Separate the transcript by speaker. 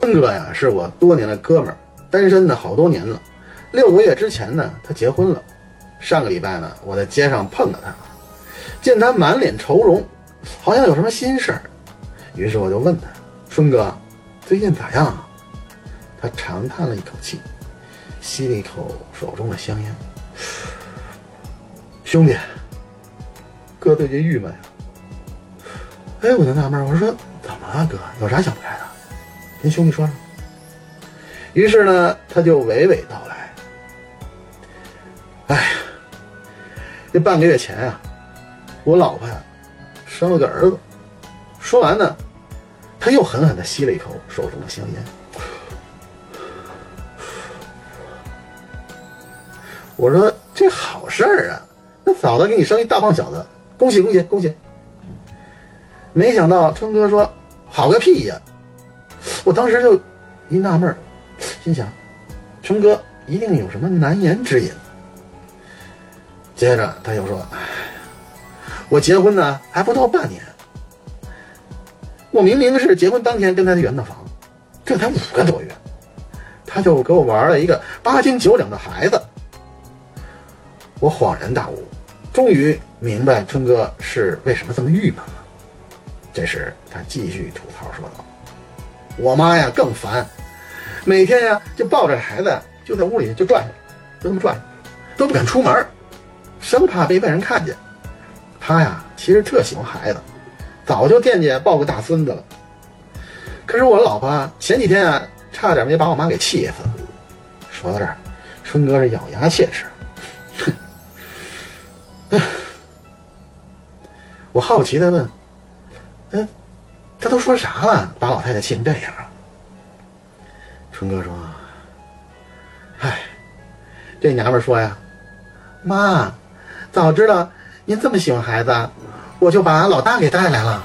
Speaker 1: 春哥呀，是我多年的哥们儿，单身呢好多年了。六个月之前呢，他结婚了。上个礼拜呢，我在街上碰到他，见他满脸愁容，好像有什么心事儿。于是我就问他：“春哥，最近咋样啊？”他长叹了一口气，吸了一口手中的香烟。兄弟，哥最近郁闷呀。哎，我就纳闷，我说怎么了，哥？有啥想不开的？跟兄弟说说。于是呢，他就娓娓道来：“哎呀，这半个月前啊，我老婆呀生了个儿子。”说完呢，他又狠狠的吸了一口手中的香烟。我说：“这好事儿啊，那嫂子给你生一大胖小子，恭喜恭喜恭喜！”没想到春哥说：“好个屁呀！”我当时就一纳闷，心想：春哥一定有什么难言之隐。接着他又说：“哎，我结婚呢还不到半年，我明明是结婚当天跟他圆的房，这才五个多月，他就给我玩了一个八斤九两的孩子。”我恍然大悟，终于明白春哥是为什么这么郁闷了。这时他继续吐槽说道：“我妈呀更烦，每天呀就抱着孩子就在屋里就转悠，就这么转悠，都不敢出门，生怕被外人看见。她呀其实特喜欢孩子，早就惦记抱个大孙子了。可是我老婆前几天啊差点没把我妈给气死。”说到这儿，春哥是咬牙切齿，哼。我好奇的问。嗯，他都说啥了？把老太太气成这样？春哥说：“哎，这娘们说呀，妈，早知道您这么喜欢孩子，我就把老大给带来了。”